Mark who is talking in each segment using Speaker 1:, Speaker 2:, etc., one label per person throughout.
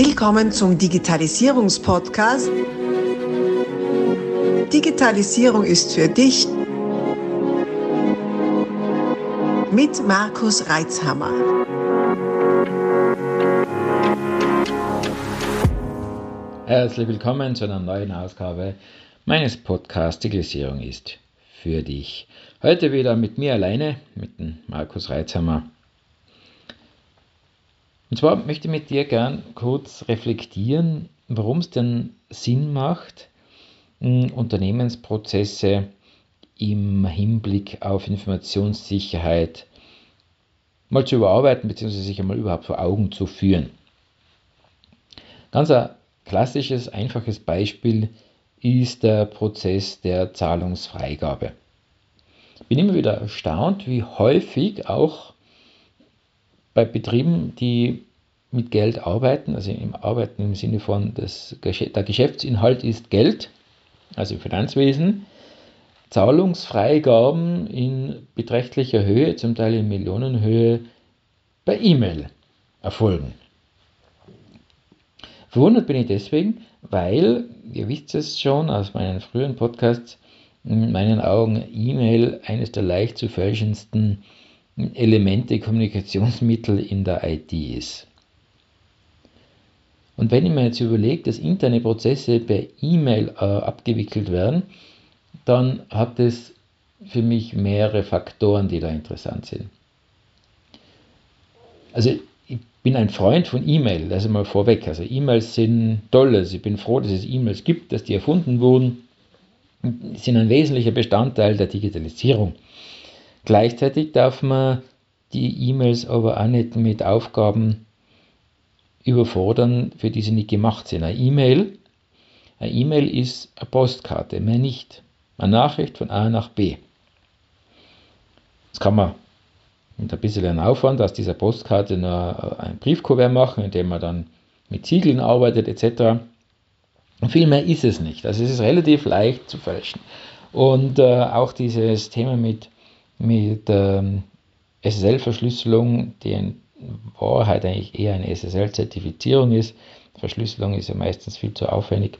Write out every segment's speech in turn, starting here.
Speaker 1: Willkommen zum Digitalisierungspodcast. Digitalisierung ist für dich mit Markus Reitzhammer.
Speaker 2: Herzlich willkommen zu einer neuen Ausgabe meines Podcasts Digitalisierung ist für dich. Heute wieder mit mir alleine, mit dem Markus Reitzhammer. Und zwar möchte ich mit dir gern kurz reflektieren, warum es denn Sinn macht, Unternehmensprozesse im Hinblick auf Informationssicherheit mal zu überarbeiten bzw. sich einmal überhaupt vor Augen zu führen. Ganz ein klassisches, einfaches Beispiel ist der Prozess der Zahlungsfreigabe. Ich bin immer wieder erstaunt, wie häufig auch bei Betrieben, die mit Geld arbeiten, also im Arbeiten im Sinne von das, der Geschäftsinhalt ist Geld, also Finanzwesen, Zahlungsfreigaben in beträchtlicher Höhe, zum Teil in Millionenhöhe, per E-Mail erfolgen. Verwundert bin ich deswegen, weil, ihr wisst es schon aus meinen früheren Podcasts, in meinen Augen E-Mail eines der leicht zu fälschendsten Elemente, Kommunikationsmittel in der IT ist. Und wenn ich mir jetzt überlege, dass interne Prozesse per E-Mail äh, abgewickelt werden, dann hat es für mich mehrere Faktoren, die da interessant sind. Also ich bin ein Freund von E-Mail, das ist mal vorweg. Also E-Mails sind toll, also ich bin froh, dass es E-Mails gibt, dass die erfunden wurden, sind ein wesentlicher Bestandteil der Digitalisierung. Gleichzeitig darf man die E-Mails aber auch nicht mit Aufgaben überfordern, für die sie nicht gemacht sind. Eine E-Mail, eine E-Mail ist eine Postkarte, mehr nicht. Eine Nachricht von A nach B. Das kann man mit ein bisschen Aufwand aus dieser Postkarte noch ein Briefkuvert machen, indem man dann mit Ziegeln arbeitet etc. Und viel mehr ist es nicht. Also es ist relativ leicht zu fälschen. Und äh, auch dieses Thema mit mit ähm, SSL-Verschlüsselung, die in Wahrheit eigentlich eher eine SSL-Zertifizierung ist. Verschlüsselung ist ja meistens viel zu aufwendig.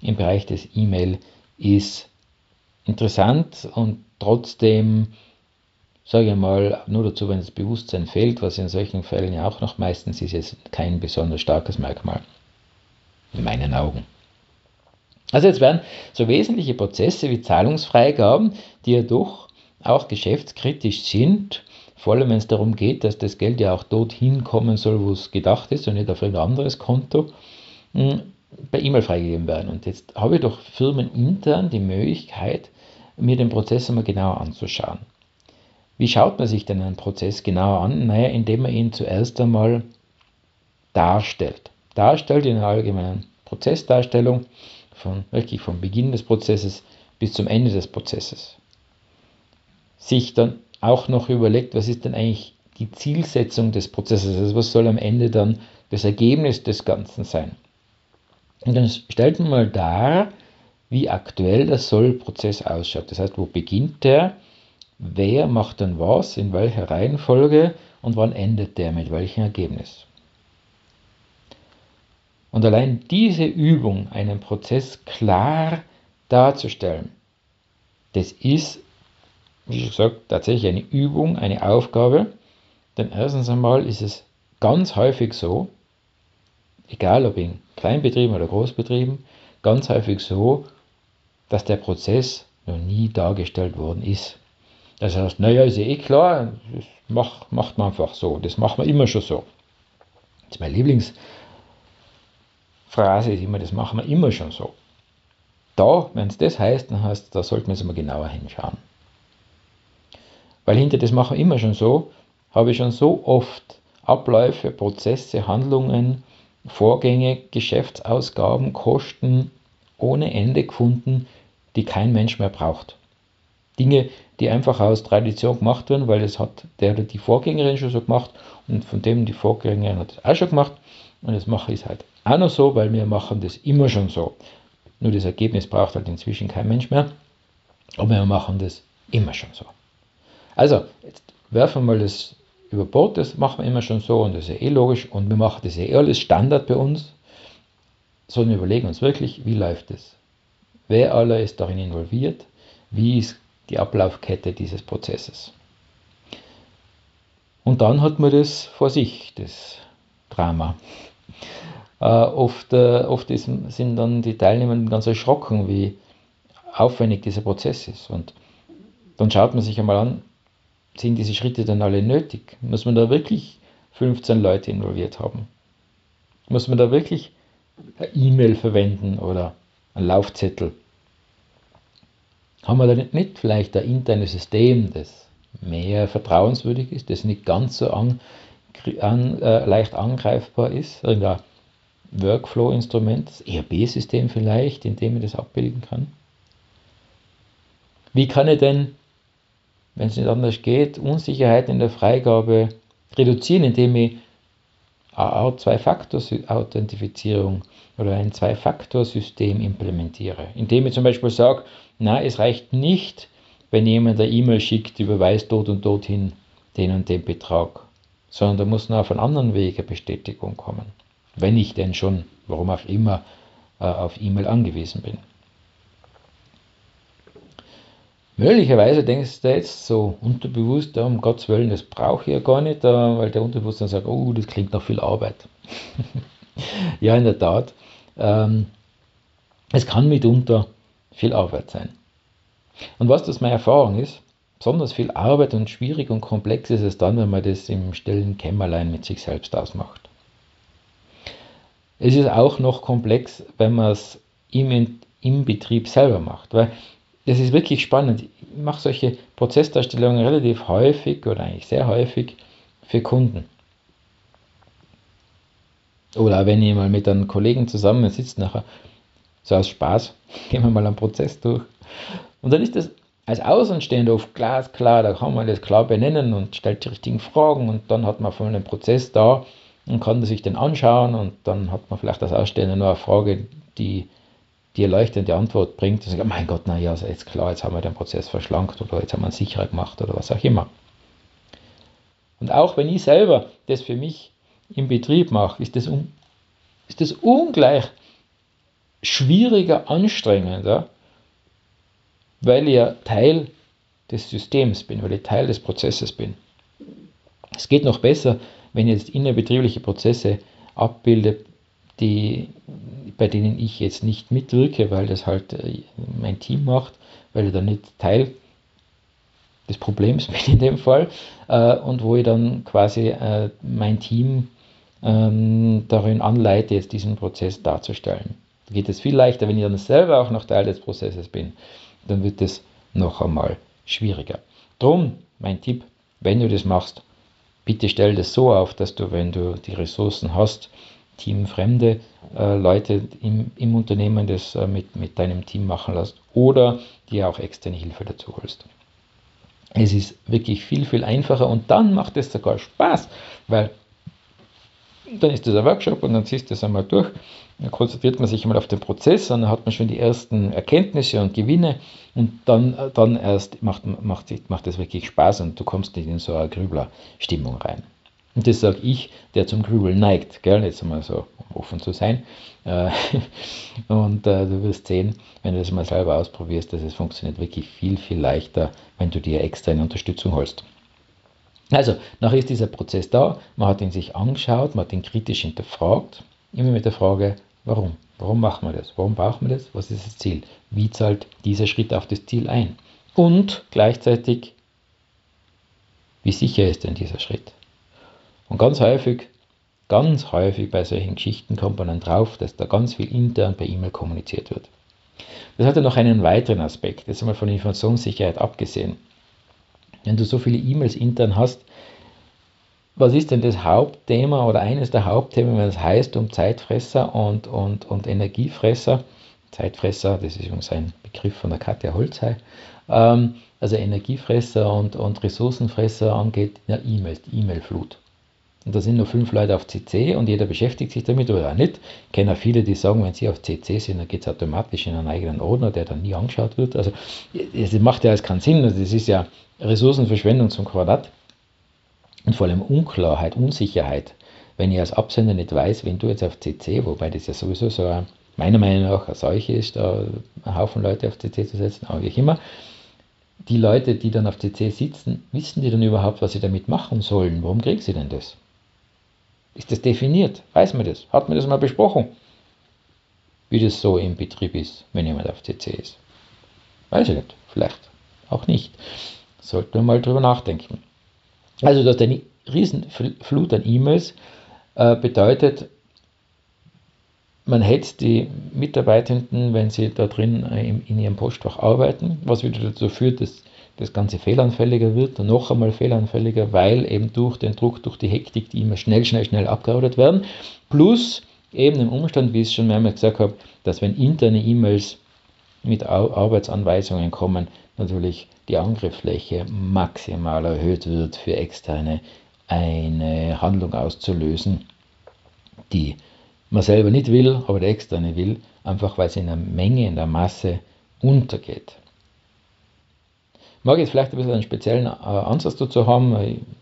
Speaker 2: Im Bereich des E-Mail ist interessant und trotzdem, sage ich mal, nur dazu, wenn das Bewusstsein fehlt, was in solchen Fällen ja auch noch meistens ist, ist kein besonders starkes Merkmal. In meinen Augen. Also jetzt werden so wesentliche Prozesse wie Zahlungsfreigaben, die ja doch auch geschäftskritisch sind, vor allem wenn es darum geht, dass das Geld ja auch dorthin kommen soll, wo es gedacht ist und nicht auf ein anderes Konto, hm, per E-Mail freigegeben werden. Und jetzt habe ich doch Firmen intern die Möglichkeit, mir den Prozess einmal genauer anzuschauen. Wie schaut man sich denn einen Prozess genauer an? Naja, indem man ihn zuerst einmal darstellt. Darstellt in einer allgemeinen Prozessdarstellung, von, wirklich vom Beginn des Prozesses bis zum Ende des Prozesses sich dann auch noch überlegt, was ist denn eigentlich die Zielsetzung des Prozesses, also was soll am Ende dann das Ergebnis des Ganzen sein. Und dann stellt man mal dar, wie aktuell der Soll-Prozess ausschaut. Das heißt, wo beginnt der, wer macht dann was, in welcher Reihenfolge und wann endet der mit welchem Ergebnis. Und allein diese Übung, einen Prozess klar darzustellen, das ist wie gesagt, tatsächlich eine Übung, eine Aufgabe. Denn erstens einmal ist es ganz häufig so, egal ob in Kleinbetrieben oder Großbetrieben, ganz häufig so, dass der Prozess noch nie dargestellt worden ist. Das heißt, naja, ist ja eh klar, das macht, macht man einfach so, das macht man immer schon so. Das ist meine Lieblingsphrase, ist immer, das machen wir immer schon so. Da, wenn es das heißt, dann heißt da sollten wir jetzt mal genauer hinschauen. Weil hinter das machen immer schon so, habe ich schon so oft Abläufe, Prozesse, Handlungen, Vorgänge, Geschäftsausgaben, Kosten ohne Ende gefunden, die kein Mensch mehr braucht. Dinge, die einfach aus Tradition gemacht werden, weil das hat der oder die Vorgängerin schon so gemacht und von dem die Vorgängerin hat es auch schon gemacht und das mache ich halt auch noch so, weil wir machen das immer schon so. Nur das Ergebnis braucht halt inzwischen kein Mensch mehr, aber wir machen das immer schon so. Also, jetzt werfen wir mal das über Bord, das machen wir immer schon so und das ist ja eh logisch und wir machen das ja eh alles Standard bei uns, sondern überlegen uns wirklich, wie läuft es? Wer aller ist darin involviert? Wie ist die Ablaufkette dieses Prozesses? Und dann hat man das vor sich, das Drama. Äh, oft äh, oft ist, sind dann die Teilnehmer ganz erschrocken, wie aufwendig dieser Prozess ist. Und dann schaut man sich einmal an, sind diese Schritte dann alle nötig? Muss man da wirklich 15 Leute involviert haben? Muss man da wirklich eine E-Mail verwenden oder einen Laufzettel? Haben wir da nicht vielleicht ein internes System, das mehr vertrauenswürdig ist, das nicht ganz so an, an, äh, leicht angreifbar ist? Irgendein Workflow-Instrument, das ERP-System vielleicht, in dem ich das abbilden kann? Wie kann ich denn wenn es nicht anders geht, Unsicherheit in der Freigabe reduzieren, indem ich eine Zwei-Faktor-Authentifizierung oder ein Zwei-Faktor-System implementiere. Indem ich zum Beispiel sage, na, es reicht nicht, wenn jemand eine E-Mail schickt, überweist dort und dorthin den und den Betrag, sondern da muss noch auf einen anderen Weg eine Bestätigung kommen. Wenn ich denn schon, warum auch immer, äh, auf E-Mail angewiesen bin. Möglicherweise denkst du jetzt so unterbewusst, um Gottes Willen, das brauche ich ja gar nicht, weil der Unterbewusstsein sagt, oh, das klingt nach viel Arbeit. ja, in der Tat. Ähm, es kann mitunter viel Arbeit sein. Und was das meine Erfahrung ist, besonders viel Arbeit und schwierig und komplex ist es dann, wenn man das im stillen Kämmerlein mit sich selbst ausmacht. Es ist auch noch komplex, wenn man es im, im Betrieb selber macht, weil das ist wirklich spannend. Ich mache solche Prozessdarstellungen relativ häufig oder eigentlich sehr häufig für Kunden. Oder wenn ich mal mit einem Kollegen zusammen sitze, nachher so aus Spaß, gehen wir mal einen Prozess durch. Und dann ist das als Außenstehender oft glasklar, da kann man das klar benennen und stellt die richtigen Fragen und dann hat man von einem Prozess da und kann sich den anschauen und dann hat man vielleicht als Ausstehender nur eine Frage, die die erleuchtende Antwort bringt, und sagt, mein Gott, naja, also jetzt klar, jetzt haben wir den Prozess verschlankt oder jetzt haben wir ihn sicherer gemacht oder was auch immer. Und auch wenn ich selber das für mich im Betrieb mache, ist das, um, ist das ungleich schwieriger, anstrengender, weil ich ja Teil des Systems bin, weil ich Teil des Prozesses bin. Es geht noch besser, wenn ich jetzt innerbetriebliche Prozesse abbilde, die bei denen ich jetzt nicht mitwirke, weil das halt äh, mein Team macht, weil ich da nicht Teil des Problems bin in dem Fall äh, und wo ich dann quasi äh, mein Team ähm, darin anleite, jetzt diesen Prozess darzustellen. Da geht es viel leichter, wenn ich dann selber auch noch Teil des Prozesses bin, dann wird es noch einmal schwieriger. Drum, mein Tipp, wenn du das machst, bitte stell das so auf, dass du, wenn du die Ressourcen hast, teamfremde äh, Leute im, im Unternehmen das äh, mit, mit deinem Team machen lässt oder dir auch externe Hilfe dazu holst. Es ist wirklich viel, viel einfacher und dann macht es sogar Spaß, weil dann ist das ein Workshop und dann ziehst du das einmal durch. Dann konzentriert man sich einmal auf den Prozess und dann hat man schon die ersten Erkenntnisse und Gewinne und dann, dann erst macht, macht, macht es wirklich Spaß und du kommst nicht in so eine Grübler-Stimmung rein. Und das sage ich, der zum Grübeln neigt, gell? jetzt mal so offen zu sein. Äh, und äh, du wirst sehen, wenn du das mal selber ausprobierst, dass es funktioniert wirklich viel, viel leichter, wenn du dir externe Unterstützung holst. Also, nachher ist dieser Prozess da, man hat ihn sich angeschaut, man hat ihn kritisch hinterfragt, immer mit der Frage, warum? Warum machen wir das? Warum brauchen wir das? Was ist das Ziel? Wie zahlt dieser Schritt auf das Ziel ein? Und gleichzeitig, wie sicher ist denn dieser Schritt? Und ganz häufig, ganz häufig bei solchen Geschichten kommt man dann drauf, dass da ganz viel intern per E-Mail kommuniziert wird. Das hat ja noch einen weiteren Aspekt, jetzt einmal von Informationssicherheit abgesehen. Wenn du so viele E-Mails intern hast, was ist denn das Hauptthema oder eines der Hauptthemen, wenn es heißt um Zeitfresser und, und, und Energiefresser? Zeitfresser, das ist übrigens ein Begriff von der Katja Holzhey, ähm, also Energiefresser und, und Ressourcenfresser angeht, ja, E-Mails, E-Mail-Flut. Und da sind nur fünf Leute auf CC und jeder beschäftigt sich damit oder auch nicht. Ich kenne viele, die sagen, wenn sie auf CC sind, dann geht es automatisch in einen eigenen Ordner, der dann nie angeschaut wird. Also es macht ja alles keinen Sinn. Also das ist ja Ressourcenverschwendung zum Quadrat. und vor allem Unklarheit, Unsicherheit. Wenn ich als Absender nicht weiß, wenn du jetzt auf CC, wobei das ja sowieso so eine, meiner Meinung nach eine Seuche ist, da einen Haufen Leute auf CC zu setzen, aber wie auch immer, die Leute, die dann auf CC sitzen, wissen die dann überhaupt, was sie damit machen sollen? Warum kriegen sie denn das? Ist das definiert? Weiß man das? Hat man das mal besprochen? Wie das so im Betrieb ist, wenn jemand auf CC ist. Weiß ich nicht. Vielleicht auch nicht. Sollten wir mal drüber nachdenken. Also, dass eine Riesenflut an E-Mails äh, bedeutet, man hätte die Mitarbeitenden, wenn sie da drin äh, in ihrem Postfach arbeiten, was wieder dazu führt, dass das Ganze fehlanfälliger wird und noch einmal fehlanfälliger, weil eben durch den Druck, durch die Hektik, die immer schnell, schnell, schnell abgearbeitet werden. Plus eben im Umstand, wie ich es schon mehrmals gesagt habe, dass wenn interne E-Mails mit Arbeitsanweisungen kommen, natürlich die Angriffsfläche maximal erhöht wird für externe eine Handlung auszulösen, die man selber nicht will, aber der externe will, einfach weil es in der Menge, in der Masse untergeht. Mag jetzt vielleicht ein bisschen einen speziellen äh, Ansatz dazu haben.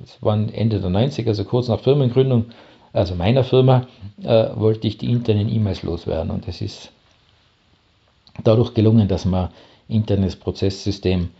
Speaker 2: Es war Ende der 90er, also kurz nach Firmengründung, also meiner Firma, äh, wollte ich die internen E-Mails loswerden. Und es ist dadurch gelungen, dass man internes Prozesssystem,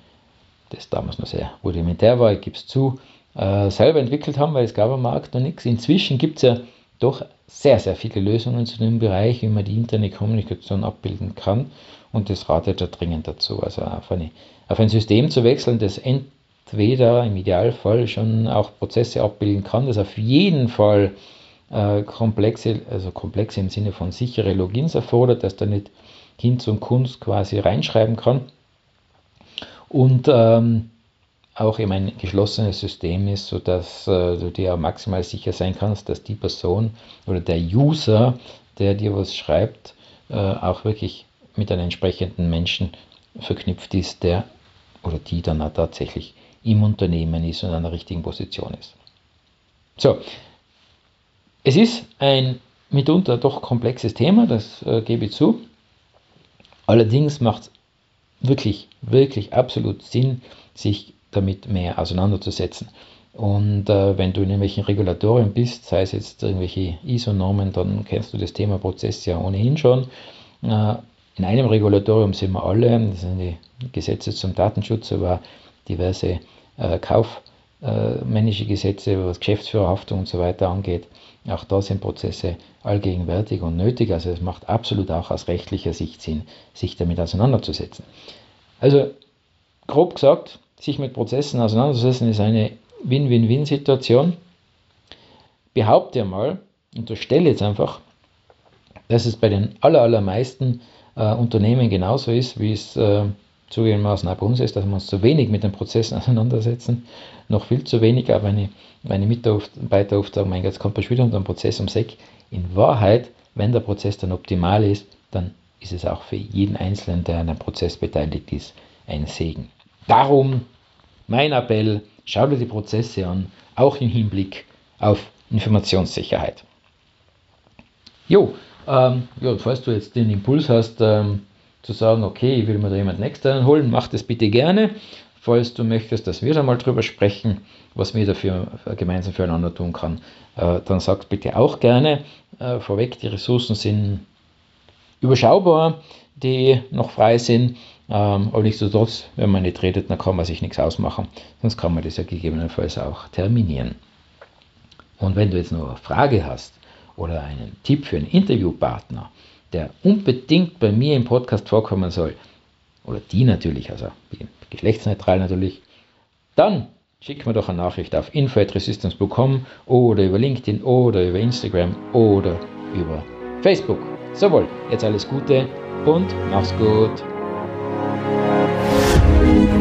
Speaker 2: das damals noch sehr rudimentär war, ich gebe es zu, äh, selber entwickelt haben, weil es gab am Markt noch nichts. Inzwischen gibt es ja doch sehr, sehr viele Lösungen zu dem Bereich, wie man die interne Kommunikation abbilden kann. Und das ratet er dringend dazu. Also auf, eine, auf ein System zu wechseln, das entweder im Idealfall schon auch Prozesse abbilden kann, das auf jeden Fall äh, komplexe, also komplexe im Sinne von sichere Logins erfordert, dass da nicht Hinz und Kunst quasi reinschreiben kann. Und ähm, auch eben ein geschlossenes System ist, sodass äh, du dir maximal sicher sein kannst, dass die Person oder der User, der dir was schreibt, äh, auch wirklich mit einem entsprechenden Menschen verknüpft ist, der oder die dann auch tatsächlich im Unternehmen ist und an der richtigen Position ist. So, es ist ein mitunter doch komplexes Thema, das äh, gebe ich zu. Allerdings macht es wirklich, wirklich absolut Sinn, sich damit mehr auseinanderzusetzen. Und äh, wenn du in irgendwelchen Regulatorien bist, sei es jetzt irgendwelche ISO-Normen, dann kennst du das Thema Prozess ja ohnehin schon. Äh, in einem Regulatorium sind wir alle, das sind die Gesetze zum Datenschutz, aber diverse äh, kaufmännische Gesetze, was Geschäftsführerhaftung und so weiter angeht. Auch da sind Prozesse allgegenwärtig und nötig. Also es macht absolut auch aus rechtlicher Sicht Sinn, sich damit auseinanderzusetzen. Also grob gesagt, sich mit Prozessen auseinanderzusetzen, ist eine Win-Win-Win-Situation. Behaupte mal, unterstelle jetzt einfach, dass es bei den allermeisten äh, Unternehmen genauso ist, wie es äh, zugegebenermaßen auch bei uns ist, dass wir uns zu wenig mit den Prozessen auseinandersetzen, noch viel zu wenig, aber meine, meine Mitarbeiter oft sagen, mein Gott, kommt bei wieder unter einem Prozess ums Eck. In Wahrheit, wenn der Prozess dann optimal ist, dann ist es auch für jeden Einzelnen, der an einem Prozess beteiligt ist, ein Segen. Darum mein Appell, schau dir die Prozesse an, auch im Hinblick auf Informationssicherheit. Jo, ähm, ja, falls du jetzt den Impuls hast, ähm, zu sagen, okay, ich will mir da jemanden externen holen, mach das bitte gerne. Falls du möchtest, dass wir da mal drüber sprechen, was wir dafür gemeinsam füreinander tun kann, äh, dann sag bitte auch gerne. Äh, vorweg, die Ressourcen sind überschaubar, die noch frei sind. Ähm, aber nichtsdestotrotz, wenn man nicht redet, dann kann man sich nichts ausmachen. Sonst kann man das ja gegebenenfalls auch terminieren. Und wenn du jetzt noch eine Frage hast oder einen Tipp für einen Interviewpartner, der unbedingt bei mir im Podcast vorkommen soll, oder die natürlich, also geschlechtsneutral natürlich, dann schick mir doch eine Nachricht auf info.resistance.com oder über LinkedIn oder über Instagram oder über Facebook. Sowohl, jetzt alles Gute und mach's gut.